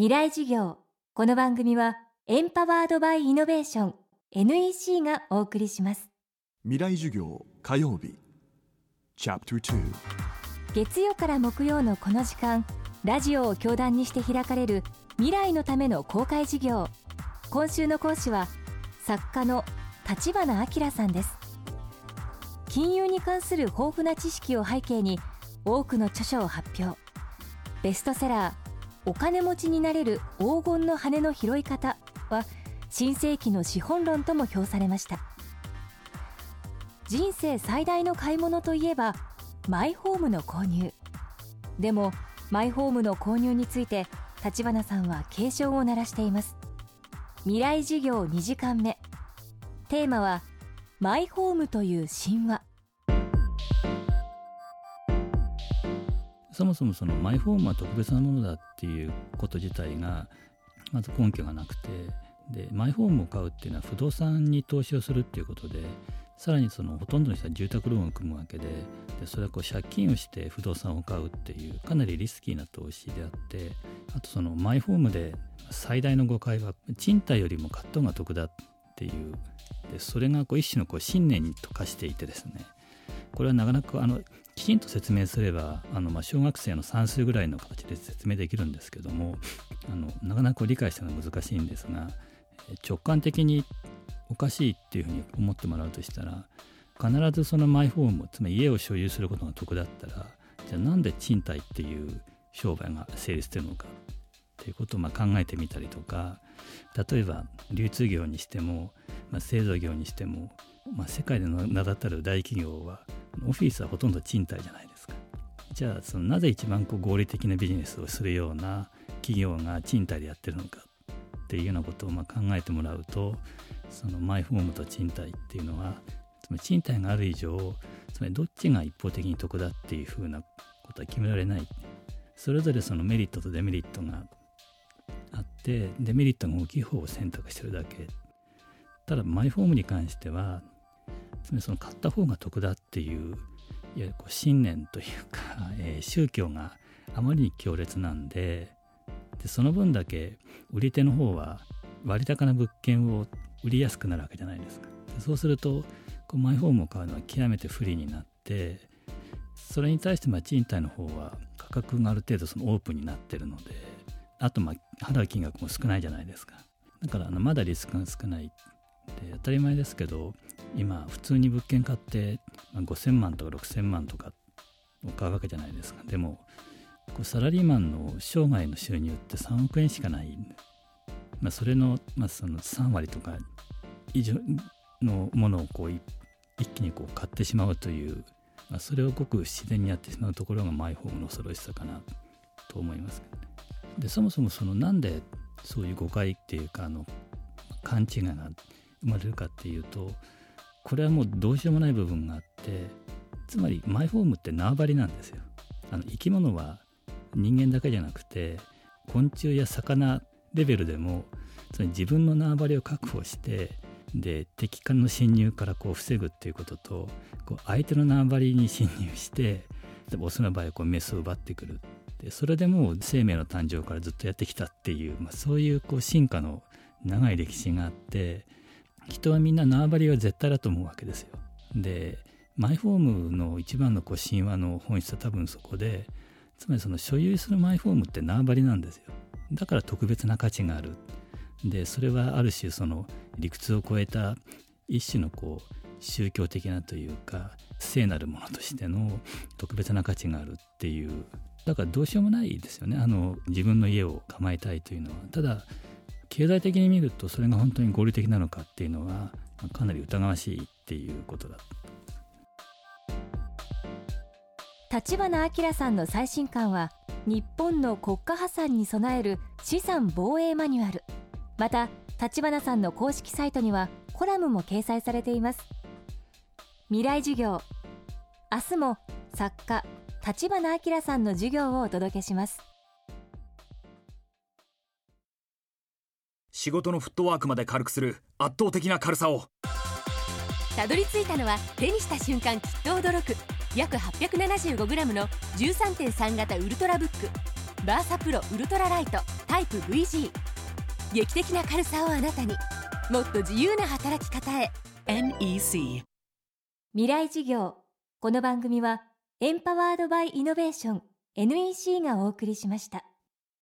未来事業。この番組はエンパワードバイイノベーション NEC がお送りします。未来授業火曜日。チャプター月曜から木曜のこの時間ラジオを教壇にして開かれる未来のための公開授業。今週の講師は作家の立花明さんです。金融に関する豊富な知識を背景に多くの著書を発表。ベストセラーお金持ちになれる黄金の羽の拾い方は新世紀の資本論とも評されました。人生最大の買い物といえばマイホームの購入。でもマイホームの購入について立花さんは警鐘を鳴らしています。未来事業2時間目。テーマはマイホームという神話。そもそもそのマイホームは特別なものだっていうこと自体がまず根拠がなくてでマイホームを買うっていうのは不動産に投資をするっていうことでさらにそのほとんどの人は住宅ローンを組むわけででそれはこう借金をして不動産を買うっていうかなりリスキーな投資であってあとそのマイホームで最大の誤解は賃貸よりも買った方が得だっていうでそれがこう一種のこう信念に溶かしていてですねこれはなかなかあのきちんと説明すればあのまあ小学生の算数ぐらいの形で説明できるんですけどもあのなかなか理解するのは難しいんですが直感的におかしいっていうふうに思ってもらうとしたら必ずそのマイホームつまり家を所有することが得だったらじゃあなんで賃貸っていう商売が成立してるのかっていうことをま考えてみたりとか例えば流通業にしても、まあ、製造業にしても、まあ、世界での名だたる大企業はオフィスはほとんど賃貸じゃないですか。じゃあそのなぜ一番こう合理的なビジネスをするような企業が賃貸でやってるのかっていうようなことをま考えてもらうとそのマイホームと賃貸っていうのはつまり賃貸がある以上つまりどっちが一方的に得だっていうふうなことは決められないそれぞれそのメリットとデメリットがあってデメリットが大きい方を選択してるだけただマイホームに関してはその買った方が得だっていういわこう信念というか、えー、宗教があまりに強烈なんででその分だけ売り手の方は割高な物件を売りやすくなるわけじゃないですか。でそうするとこうマイホームを買うのは極めて不利になってそれに対してまあ賃貸の方は価格がある程度そのオープンになってるのであとまあ払う金額も少ないじゃないですか。だからあのまだリスクが少ない。で当たり前ですけど今普通に物件買って5,000万とか6,000万とかを買うわけじゃないですかでもこうサラリーマンの生涯の収入って3億円しかないまあ、それの,、まあその3割とか以上のものをこう一気にこう買ってしまうという、まあ、それをごく自然にやってしまうところがマイホームの恐ろしさかなと思いますね。でそもそもそのなんでそういう誤解っていうかあの勘違いが生まれるかっていうとこれはもうどうしようもない部分があってつまりマイホームって縄張りなんですよ。あの生き物は人間だけじゃなくて昆虫や魚レベルでもつまり自分の縄張りを確保してで敵からの侵入からこう防ぐっていうこととこう相手の縄張りに侵入してオスの場合はこうメスを奪ってくるでそれでもう生命の誕生からずっとやってきたっていう、まあ、そういうこう進化の長い歴史があって人はみんな縄張りは絶対だと思うわけですよ。でマイホームの一番のこう神話の本質は多分そこでつまりその所有するマイホームって縄張りなんですよ。だから特別な価値がある。でそれはある種その理屈を超えた一種のこう宗教的なというか聖なるものとしての特別な価値があるっていうだからどうしようもないですよねあの自分の家を構えたいというのはただ経済的に見るとそれが本当に合理的なのかっていうのはかなり疑わしいっていうことだ。立花明さんの最新刊は日本の国家破産に備える資産防衛マニュアル。また立花さんの公式サイトにはコラムも掲載されています。未来授業。明日も作家立花明さんの授業をお届けします。仕事のフットワークまで軽くする圧倒的な軽さを。たどり着いたのは手にした瞬間きっと驚く。約 875g の13.3型ウルトラブック。バーサプロウルトラライトタイプ VG 劇的な軽さをあなたに。もっと自由な働き方へ。NEC 未来事業。この番組はエンパワードバイイノベーション NEC がお送りしました